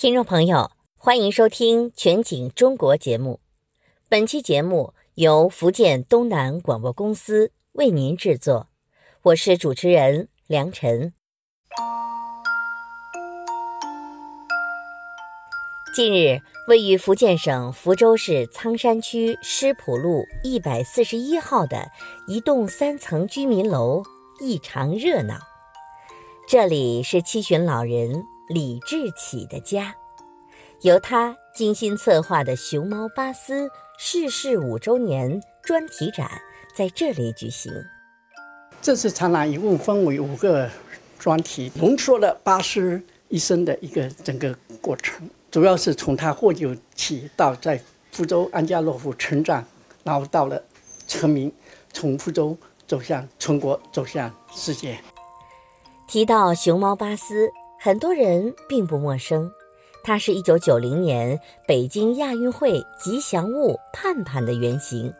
听众朋友，欢迎收听《全景中国》节目。本期节目由福建东南广播公司为您制作，我是主持人梁晨。近日，位于福建省福州市仓山区诗浦路一百四十一号的一栋三层居民楼异常热闹。这里是七旬老人。李志启的家，由他精心策划的熊猫巴斯逝世五周年专题展在这里举行。这次展览一共分为五个专题，浓缩了巴斯一生的一个整个过程，主要是从他获救起到在福州安家落户成长，然后到了成名，从福州走向全国，走向世界。提到熊猫巴斯。很多人并不陌生，它是一九九零年北京亚运会吉祥物盼盼的原型。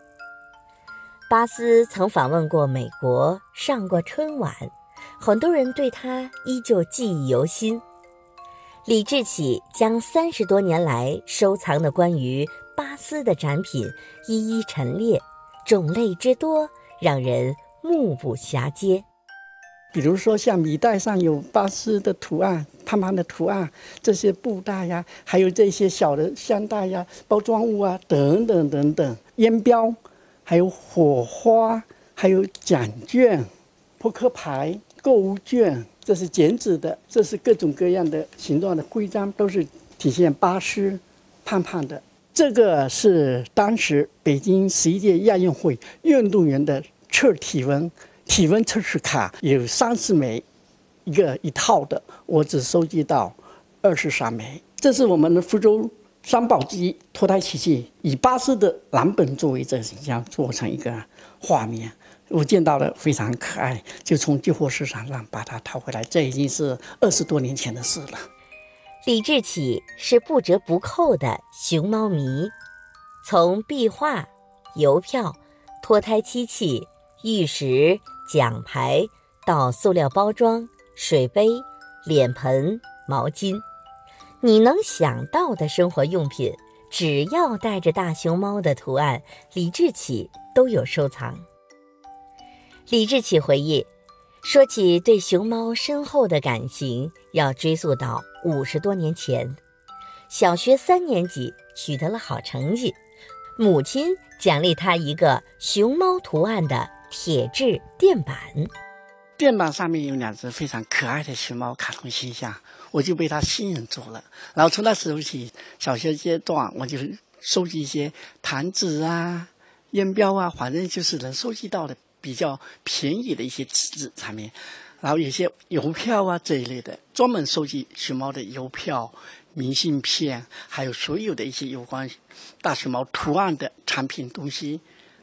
巴斯曾访问过美国，上过春晚，很多人对他依旧记忆犹新。李志启将三十多年来收藏的关于巴斯的展品一一陈列，种类之多，让人目不暇接。比如说，像米袋上有巴斯的图案、胖胖的图案，这些布袋呀，还有这些小的香袋呀、包装物啊，等等等等，烟标，还有火花，还有奖券、扑克牌、购物券，这是剪纸的，这是各种各样的形状的徽章，都是体现巴斯胖胖的。这个是当时北京十一届亚运会运动员的测体温。体温测试卡有三十枚，一个一套的，我只收集到二十三枚。这是我们的福州三宝机脱胎机器，以巴斯的蓝本作为这形象做成一个画面，我见到了非常可爱，就从旧货市场上把它淘回来。这已经是二十多年前的事了。李志启是不折不扣的熊猫迷，从壁画、邮票、脱胎机器、玉石。奖牌到塑料包装、水杯、脸盆、毛巾，你能想到的生活用品，只要带着大熊猫的图案，李志启都有收藏。李志启回忆，说起对熊猫深厚的感情，要追溯到五十多年前，小学三年级取得了好成绩，母亲奖励他一个熊猫图案的。铁质垫板，垫板上面有两只非常可爱的熊猫卡通形象，我就被它吸引住了。然后从那时候起，小学阶段我就收集一些弹纸啊、烟标啊，反正就是能收集到的比较便宜的一些纸质产品，然后有些邮票啊这一类的，专门收集熊猫的邮票、明信片，还有所有的一些有关大熊猫图案的产品东西，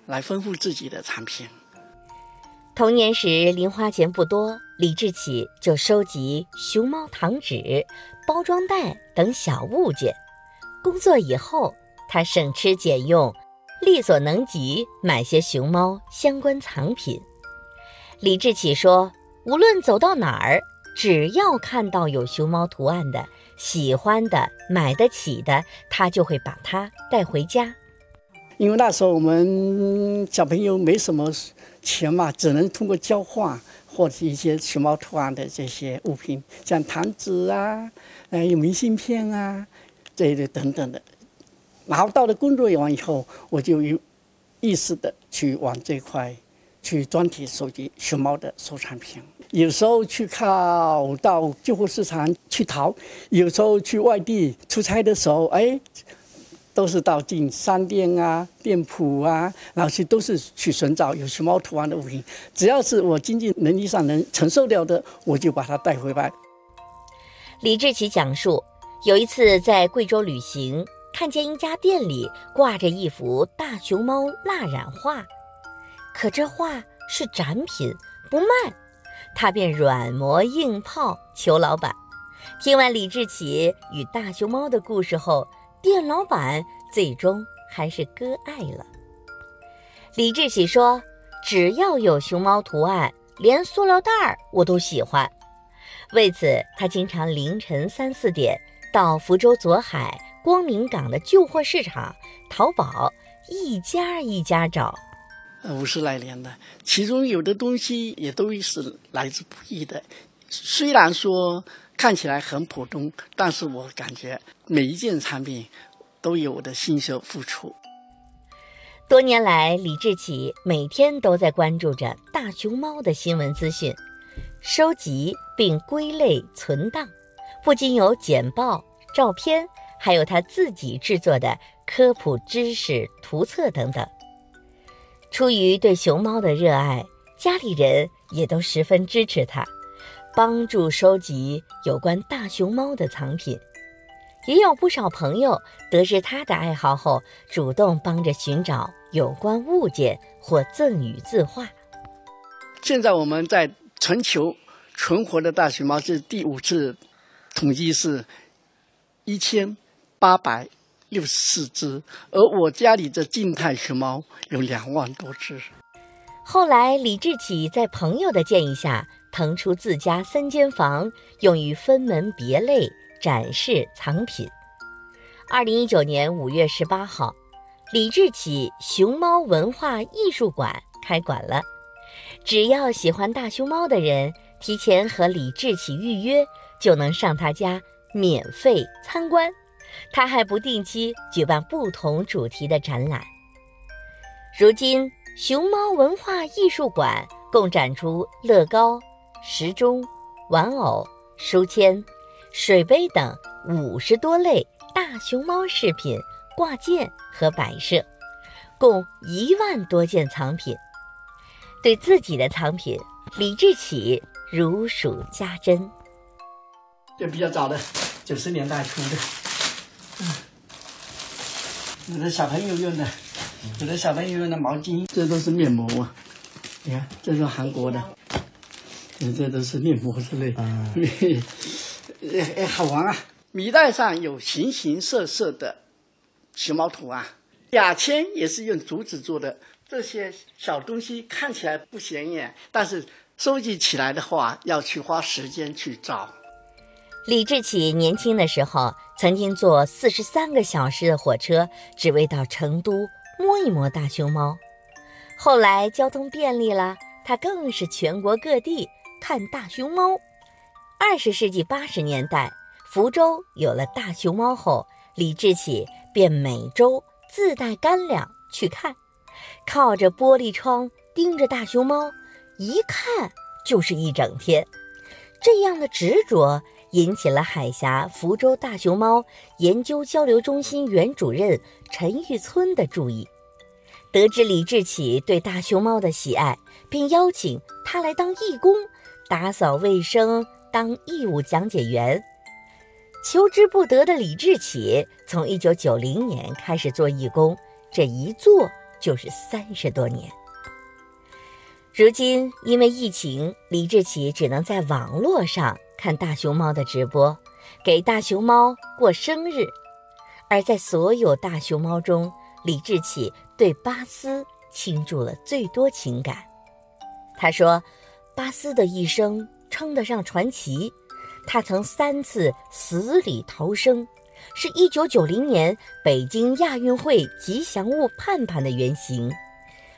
来丰富自己的产品。童年时零花钱不多，李志启就收集熊猫糖纸、包装袋等小物件。工作以后，他省吃俭用，力所能及买些熊猫相关藏品。李志启说：“无论走到哪儿，只要看到有熊猫图案的、喜欢的、买得起的，他就会把它带回家。因为那时候我们小朋友没什么。”钱嘛，只能通过交换或者一些熊猫图案的这些物品，像糖纸啊，呃，有明信片啊，这一类等等的。然后到了工作完以后，我就有意识的去往这块去专题收集熊猫的收藏品。有时候去靠到旧货市场去淘，有时候去外地出差的时候，哎。都是到进商店啊、店铺啊，然后去都是去寻找有熊猫图案的物品。只要是我经济能力上能承受掉的，我就把它带回来。李志奇讲述，有一次在贵州旅行，看见一家店里挂着一幅大熊猫蜡染画，可这画是展品，不卖，他便软磨硬泡求老板。听完李志奇与大熊猫的故事后。店老板最终还是割爱了。李志喜说：“只要有熊猫图案，连塑料袋儿我都喜欢。”为此，他经常凌晨三四点到福州左海光明港的旧货市场、淘宝，一家一家找。五十来年的，其中有的东西也都是来之不易的。虽然说看起来很普通，但是我感觉每一件产品都有我的心血付出。多年来，李志启每天都在关注着大熊猫的新闻资讯，收集并归类存档，不仅有简报、照片，还有他自己制作的科普知识图册等等。出于对熊猫的热爱，家里人也都十分支持他，帮助收集有关大熊猫的藏品。也有不少朋友得知他的爱好后，主动帮着寻找有关物件或赠与字画。现在我们在全球存活的大熊猫，是第五次统计是一千八百。六十四只，而我家里的静态熊猫有两万多只。后来，李志启在朋友的建议下，腾出自家三间房，用于分门别类展示藏品。二零一九年五月十八号，李志启熊猫文化艺术馆开馆了。只要喜欢大熊猫的人，提前和李志启预约，就能上他家免费参观。他还不定期举办不同主题的展览。如今，熊猫文化艺术馆共展出乐高、时钟、玩偶、书签、水杯等五十多类大熊猫饰品、挂件和摆设，共一万多件藏品。对自己的藏品，李志启如数家珍。这比较早的，九十年代出的。嗯有的小朋友用的，有的小朋友用的毛巾，这都是面膜。你看，这是韩国的，这都是面膜之类。嗯，哎好玩啊！米袋上有形形色色的熊猫图案，牙签也是用竹子做的。这些小东西看起来不显眼，但是收集起来的话，要去花时间去找。李志启年轻的时候，曾经坐四十三个小时的火车，只为到成都摸一摸大熊猫。后来交通便利了，他更是全国各地看大熊猫。二十世纪八十年代，福州有了大熊猫后，李志启便每周自带干粮去看，靠着玻璃窗盯着大熊猫，一看就是一整天。这样的执着。引起了海峡福州大熊猫研究交流中心原主任陈玉村的注意，得知李志启对大熊猫的喜爱，并邀请他来当义工，打扫卫生，当义务讲解员。求之不得的李志启，从1990年开始做义工，这一做就是三十多年。如今因为疫情，李志启只能在网络上。看大熊猫的直播，给大熊猫过生日。而在所有大熊猫中，李志启对巴斯倾注了最多情感。他说：“巴斯的一生称得上传奇。他曾三次死里逃生，是一九九零年北京亚运会吉祥物盼盼的原型，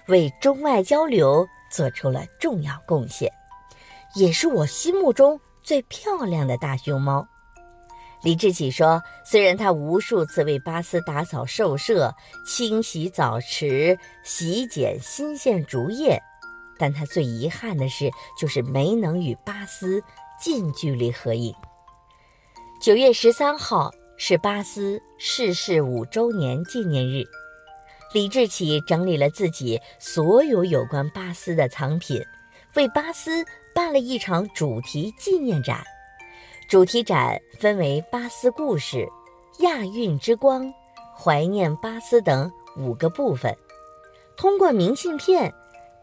为中外交流做出了重要贡献，也是我心目中。”最漂亮的大熊猫，李志启说：“虽然他无数次为巴斯打扫兽舍、清洗澡池、洗剪新鲜竹叶，但他最遗憾的是，就是没能与巴斯近距离合影。”九月十三号是巴斯逝世五周年纪念日，李志启整理了自己所有有关巴斯的藏品，为巴斯。办了一场主题纪念展，主题展分为巴斯故事、亚运之光、怀念巴斯等五个部分。通过明信片、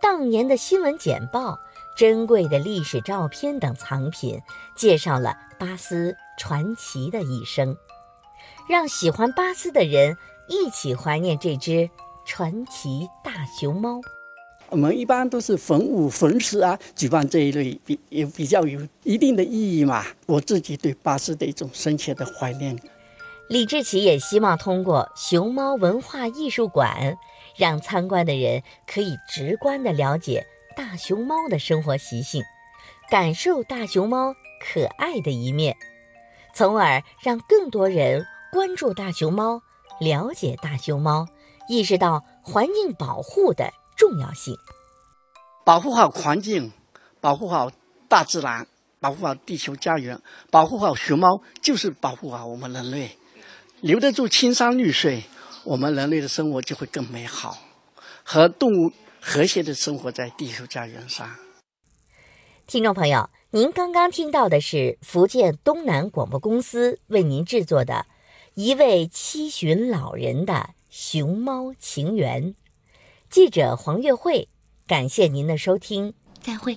当年的新闻简报、珍贵的历史照片等藏品，介绍了巴斯传奇的一生，让喜欢巴斯的人一起怀念这只传奇大熊猫。我们一般都是逢五、逢十啊，举办这一类比也比较有一定的意义嘛。我自己对巴斯的一种深切的怀念。李志奇也希望通过熊猫文化艺术馆，让参观的人可以直观地了解大熊猫的生活习性，感受大熊猫可爱的一面，从而让更多人关注大熊猫，了解大熊猫，意识到环境保护的重要性。保护好环境，保护好大自然，保护好地球家园，保护好熊猫，就是保护好我们人类。留得住青山绿水，我们人类的生活就会更美好，和动物和谐的生活在地球家园上。听众朋友，您刚刚听到的是福建东南广播公司为您制作的《一位七旬老人的熊猫情缘》，记者黄月慧，感谢您的收听，再会。